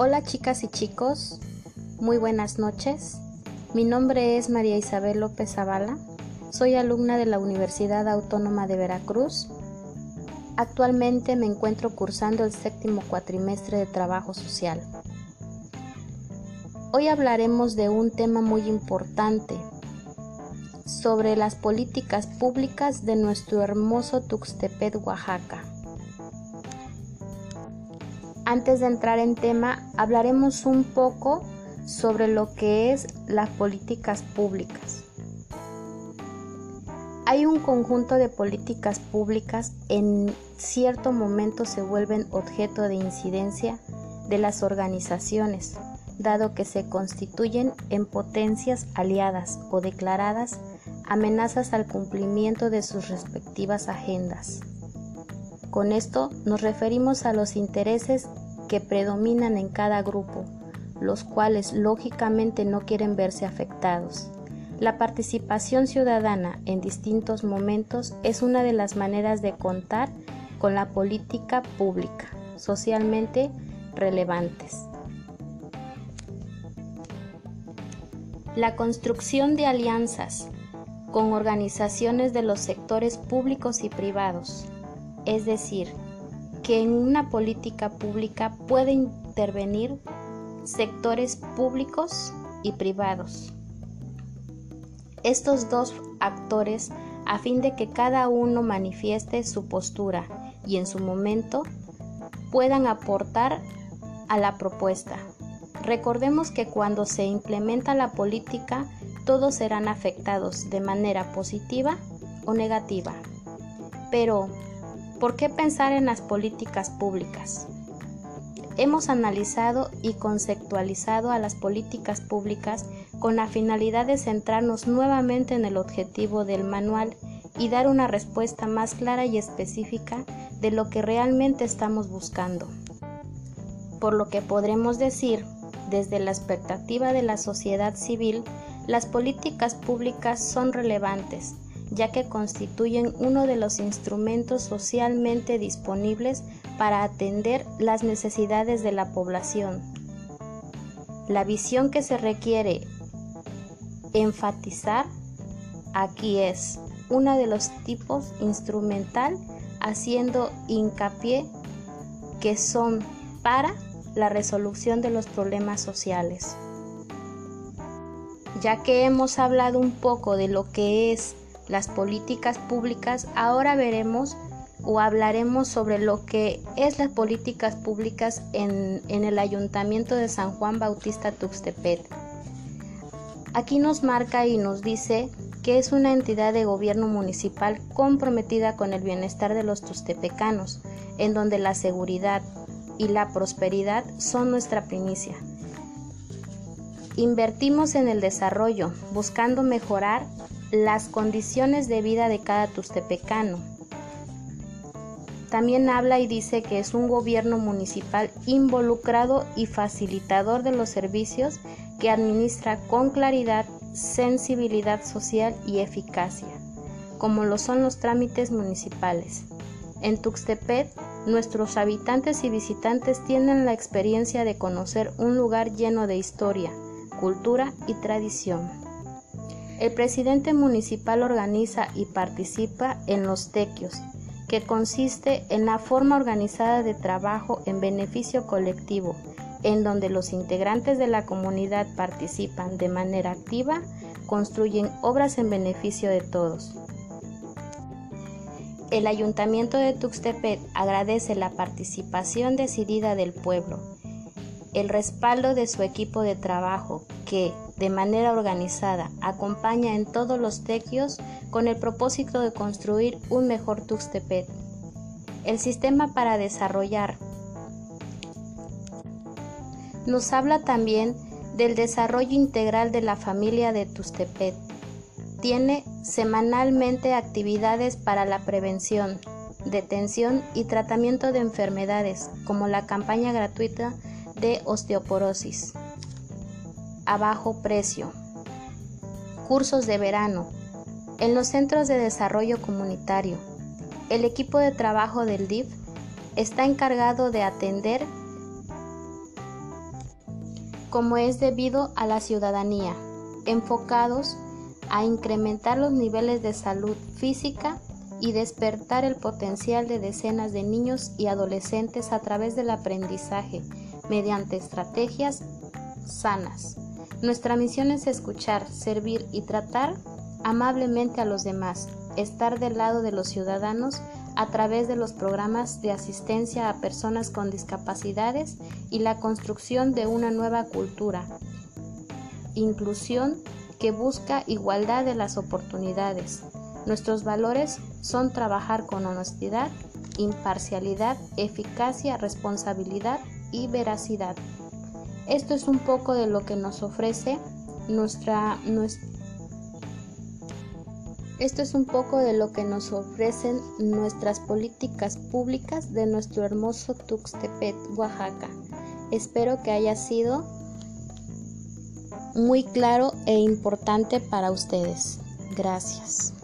Hola chicas y chicos, muy buenas noches. Mi nombre es María Isabel López Zavala. Soy alumna de la Universidad Autónoma de Veracruz. Actualmente me encuentro cursando el séptimo cuatrimestre de Trabajo Social. Hoy hablaremos de un tema muy importante, sobre las políticas públicas de nuestro hermoso Tuxtepet, Oaxaca. Antes de entrar en tema, hablaremos un poco sobre lo que es las políticas públicas. Hay un conjunto de políticas públicas en cierto momento se vuelven objeto de incidencia de las organizaciones, dado que se constituyen en potencias aliadas o declaradas amenazas al cumplimiento de sus respectivas agendas. Con esto nos referimos a los intereses que predominan en cada grupo, los cuales lógicamente no quieren verse afectados. La participación ciudadana en distintos momentos es una de las maneras de contar con la política pública socialmente relevantes. La construcción de alianzas con organizaciones de los sectores públicos y privados es decir, que en una política pública puede intervenir sectores públicos y privados. Estos dos actores a fin de que cada uno manifieste su postura y en su momento puedan aportar a la propuesta. Recordemos que cuando se implementa la política, todos serán afectados de manera positiva o negativa. Pero, ¿Por qué pensar en las políticas públicas? Hemos analizado y conceptualizado a las políticas públicas con la finalidad de centrarnos nuevamente en el objetivo del manual y dar una respuesta más clara y específica de lo que realmente estamos buscando. Por lo que podremos decir, desde la expectativa de la sociedad civil, las políticas públicas son relevantes, ya que constituyen uno de los instrumentos socialmente disponibles para atender las necesidades de la población. La visión que se requiere enfatizar aquí es uno de los tipos instrumental haciendo hincapié que son para la resolución de los problemas sociales. Ya que hemos hablado un poco de lo que es las políticas públicas, ahora veremos o hablaremos sobre lo que es las políticas públicas en, en el Ayuntamiento de San Juan Bautista Tuxtepet. Aquí nos marca y nos dice que es una entidad de gobierno municipal comprometida con el bienestar de los tuxtepecanos, en donde la seguridad y la prosperidad son nuestra primicia. Invertimos en el desarrollo, buscando mejorar las condiciones de vida de cada tustepecano. También habla y dice que es un gobierno municipal involucrado y facilitador de los servicios que administra con claridad, sensibilidad social y eficacia, como lo son los trámites municipales. En Tuxtepec, nuestros habitantes y visitantes tienen la experiencia de conocer un lugar lleno de historia, cultura y tradición. El presidente municipal organiza y participa en los tequios, que consiste en la forma organizada de trabajo en beneficio colectivo, en donde los integrantes de la comunidad participan de manera activa, construyen obras en beneficio de todos. El ayuntamiento de Tuxtepec agradece la participación decidida del pueblo, el respaldo de su equipo de trabajo que, de manera organizada, acompaña en todos los tequios con el propósito de construir un mejor Tuxtepec. El sistema para desarrollar nos habla también del desarrollo integral de la familia de Tuxtepec. Tiene semanalmente actividades para la prevención, detención y tratamiento de enfermedades, como la campaña gratuita de osteoporosis a bajo precio. Cursos de verano. En los centros de desarrollo comunitario, el equipo de trabajo del DIF está encargado de atender como es debido a la ciudadanía, enfocados a incrementar los niveles de salud física y despertar el potencial de decenas de niños y adolescentes a través del aprendizaje mediante estrategias sanas. Nuestra misión es escuchar, servir y tratar amablemente a los demás, estar del lado de los ciudadanos a través de los programas de asistencia a personas con discapacidades y la construcción de una nueva cultura. Inclusión que busca igualdad de las oportunidades. Nuestros valores son trabajar con honestidad, imparcialidad, eficacia, responsabilidad y veracidad. Esto es un poco de lo que nos ofrece nuestra, nuestra esto es un poco de lo que nos ofrecen nuestras políticas públicas de nuestro hermoso Tuxtepet, Oaxaca. Espero que haya sido muy claro e importante para ustedes. Gracias.